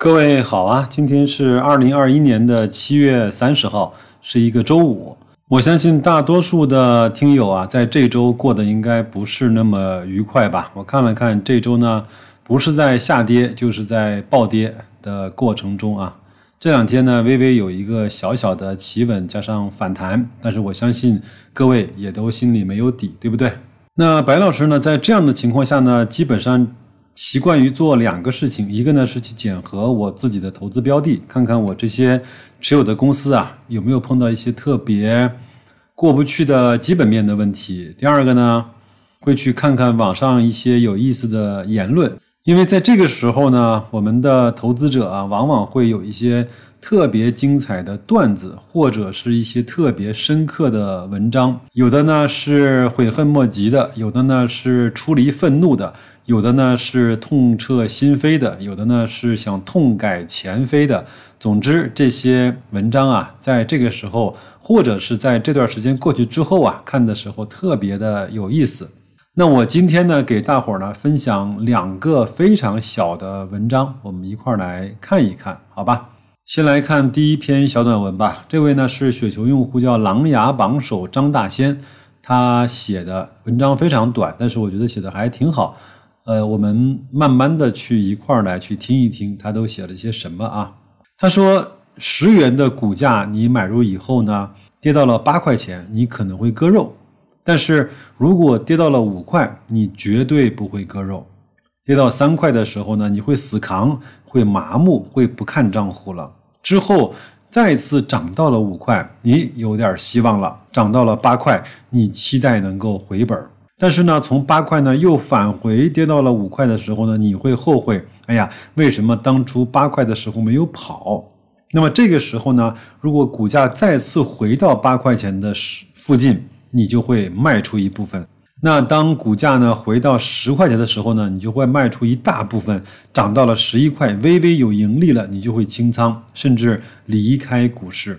各位好啊，今天是二零二一年的七月三十号，是一个周五。我相信大多数的听友啊，在这周过得应该不是那么愉快吧？我看了看这周呢，不是在下跌，就是在暴跌的过程中啊。这两天呢，微微有一个小小的企稳加上反弹，但是我相信各位也都心里没有底，对不对？那白老师呢，在这样的情况下呢，基本上。习惯于做两个事情，一个呢是去检核我自己的投资标的，看看我这些持有的公司啊有没有碰到一些特别过不去的基本面的问题。第二个呢，会去看看网上一些有意思的言论，因为在这个时候呢，我们的投资者啊往往会有一些特别精彩的段子，或者是一些特别深刻的文章，有的呢是悔恨莫及的，有的呢是出离愤怒的。有的呢是痛彻心扉的，有的呢是想痛改前非的。总之，这些文章啊，在这个时候，或者是在这段时间过去之后啊，看的时候特别的有意思。那我今天呢，给大伙儿呢分享两个非常小的文章，我们一块儿来看一看，好吧？先来看第一篇小短文吧。这位呢是雪球用户，叫狼牙榜首张大仙，他写的文章非常短，但是我觉得写的还挺好。呃，我们慢慢的去一块儿来去听一听，他都写了些什么啊？他说，十元的股价你买入以后呢，跌到了八块钱，你可能会割肉；但是如果跌到了五块，你绝对不会割肉；跌到三块的时候呢，你会死扛，会麻木，会不看账户了。之后再次涨到了五块，你有点希望了；涨到了八块，你期待能够回本。但是呢，从八块呢又返回跌到了五块的时候呢，你会后悔，哎呀，为什么当初八块的时候没有跑？那么这个时候呢，如果股价再次回到八块钱的附近，你就会卖出一部分。那当股价呢回到十块钱的时候呢，你就会卖出一大部分。涨到了十一块，微微有盈利了，你就会清仓，甚至离开股市。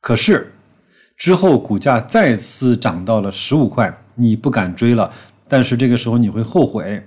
可是之后股价再次涨到了十五块。你不敢追了，但是这个时候你会后悔。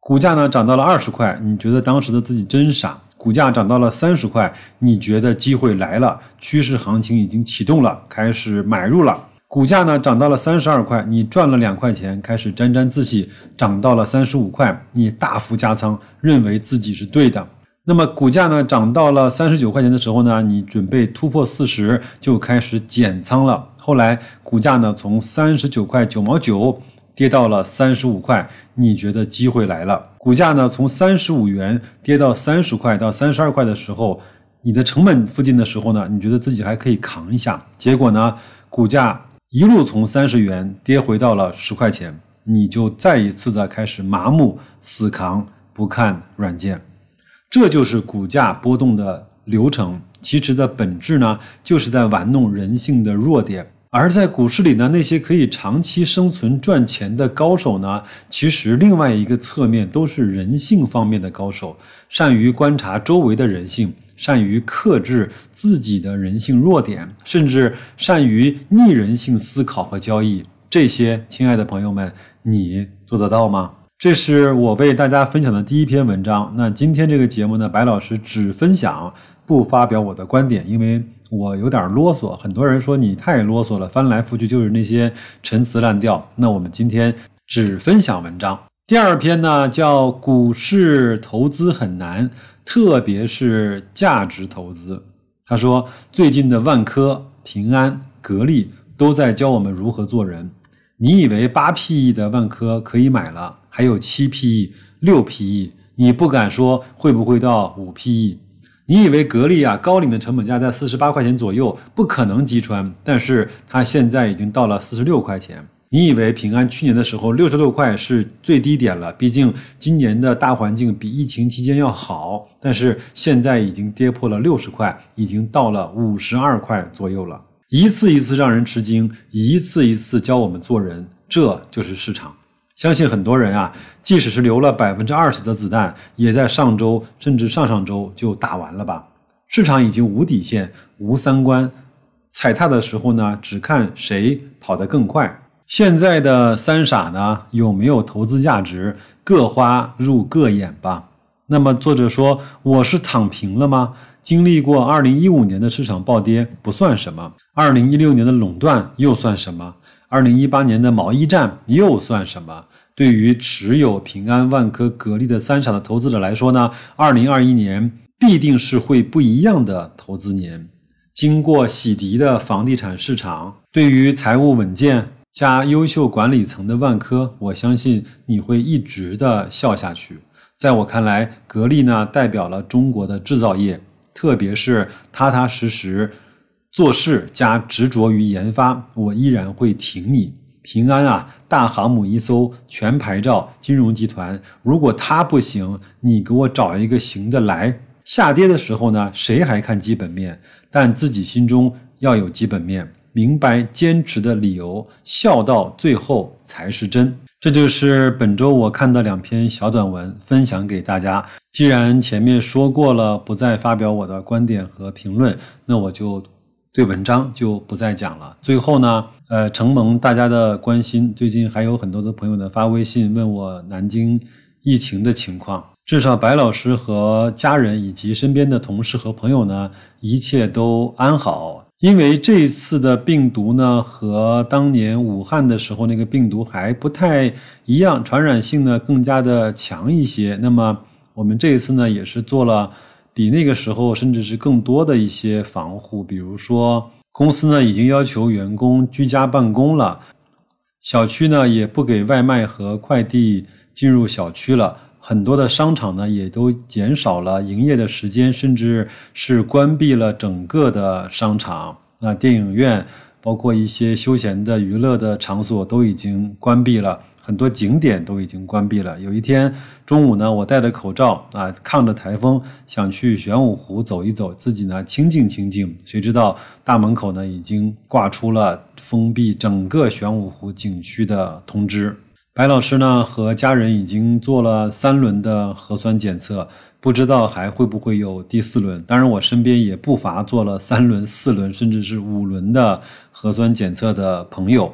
股价呢涨到了二十块，你觉得当时的自己真傻。股价涨到了三十块，你觉得机会来了，趋势行情已经启动了，开始买入了。股价呢涨到了三十二块，你赚了两块钱，开始沾沾自喜。涨到了三十五块，你大幅加仓，认为自己是对的。那么股价呢涨到了三十九块钱的时候呢，你准备突破四十，就开始减仓了。后来股价呢从三十九块九毛九跌到了三十五块，你觉得机会来了？股价呢从三十五元跌到三十块到三十二块的时候，你的成本附近的时候呢，你觉得自己还可以扛一下。结果呢，股价一路从三十元跌回到了十块钱，你就再一次的开始麻木死扛，不看软件。这就是股价波动的流程，其实的本质呢，就是在玩弄人性的弱点。而在股市里呢，那些可以长期生存赚钱的高手呢，其实另外一个侧面都是人性方面的高手，善于观察周围的人性，善于克制自己的人性弱点，甚至善于逆人性思考和交易。这些，亲爱的朋友们，你做得到吗？这是我为大家分享的第一篇文章。那今天这个节目呢，白老师只分享，不发表我的观点，因为我有点啰嗦。很多人说你太啰嗦了，翻来覆去就是那些陈词滥调。那我们今天只分享文章。第二篇呢，叫《股市投资很难，特别是价值投资》。他说，最近的万科、平安、格力都在教我们如何做人。你以为八 PE 的万科可以买了？还有七 PE、六 PE，你不敢说会不会到五 PE？你以为格力啊高瓴的成本价在四十八块钱左右，不可能击穿，但是它现在已经到了四十六块钱。你以为平安去年的时候六十六块是最低点了，毕竟今年的大环境比疫情期间要好，但是现在已经跌破了六十块，已经到了五十二块左右了。一次一次让人吃惊，一次一次教我们做人，这就是市场。相信很多人啊，即使是留了百分之二十的子弹，也在上周甚至上上周就打完了吧。市场已经无底线、无三观，踩踏的时候呢，只看谁跑得更快。现在的三傻呢，有没有投资价值，各花入各眼吧。那么作者说我是躺平了吗？经历过二零一五年的市场暴跌不算什么，二零一六年的垄断又算什么？二零一八年的毛衣战又算什么？对于持有平安、万科、格力的三傻的投资者来说呢，二零二一年必定是会不一样的投资年。经过洗涤的房地产市场，对于财务稳健加优秀管理层的万科，我相信你会一直的笑下去。在我看来，格力呢代表了中国的制造业，特别是踏踏实实做事加执着于研发，我依然会挺你。平安啊，大航母一艘，全牌照金融集团，如果它不行，你给我找一个行的来。下跌的时候呢，谁还看基本面？但自己心中要有基本面，明白坚持的理由，笑到最后才是真。这就是本周我看的两篇小短文，分享给大家。既然前面说过了，不再发表我的观点和评论，那我就对文章就不再讲了。最后呢，呃，承蒙大家的关心，最近还有很多的朋友呢发微信问我南京疫情的情况。至少白老师和家人以及身边的同事和朋友呢，一切都安好。因为这一次的病毒呢，和当年武汉的时候那个病毒还不太一样，传染性呢更加的强一些。那么我们这一次呢，也是做了比那个时候甚至是更多的一些防护，比如说公司呢已经要求员工居家办公了，小区呢也不给外卖和快递进入小区了。很多的商场呢，也都减少了营业的时间，甚至是关闭了整个的商场。那电影院，包括一些休闲的娱乐的场所都已经关闭了，很多景点都已经关闭了。有一天中午呢，我戴着口罩啊，抗着台风，想去玄武湖走一走，自己呢清静清静。谁知道大门口呢已经挂出了封闭整个玄武湖景区的通知。白老师呢和家人已经做了三轮的核酸检测，不知道还会不会有第四轮。当然，我身边也不乏做了三轮、四轮，甚至是五轮的核酸检测的朋友，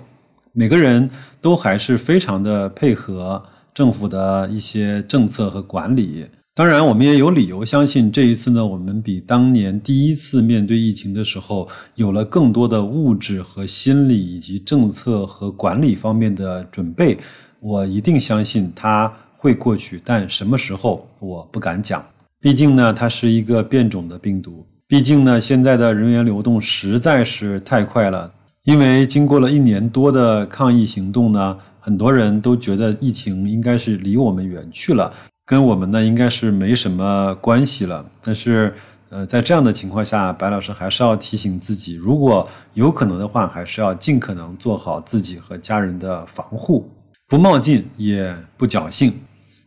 每个人都还是非常的配合政府的一些政策和管理。当然，我们也有理由相信，这一次呢，我们比当年第一次面对疫情的时候，有了更多的物质和心理以及政策和管理方面的准备。我一定相信它会过去，但什么时候我不敢讲。毕竟呢，它是一个变种的病毒。毕竟呢，现在的人员流动实在是太快了。因为经过了一年多的抗疫行动呢，很多人都觉得疫情应该是离我们远去了，跟我们呢应该是没什么关系了。但是，呃，在这样的情况下，白老师还是要提醒自己，如果有可能的话，还是要尽可能做好自己和家人的防护。不冒进也不侥幸，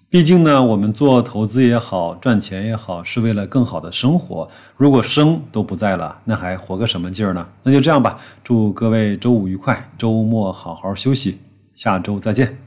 毕竟呢，我们做投资也好，赚钱也好，是为了更好的生活。如果生都不在了，那还活个什么劲儿呢？那就这样吧，祝各位周五愉快，周末好好休息，下周再见。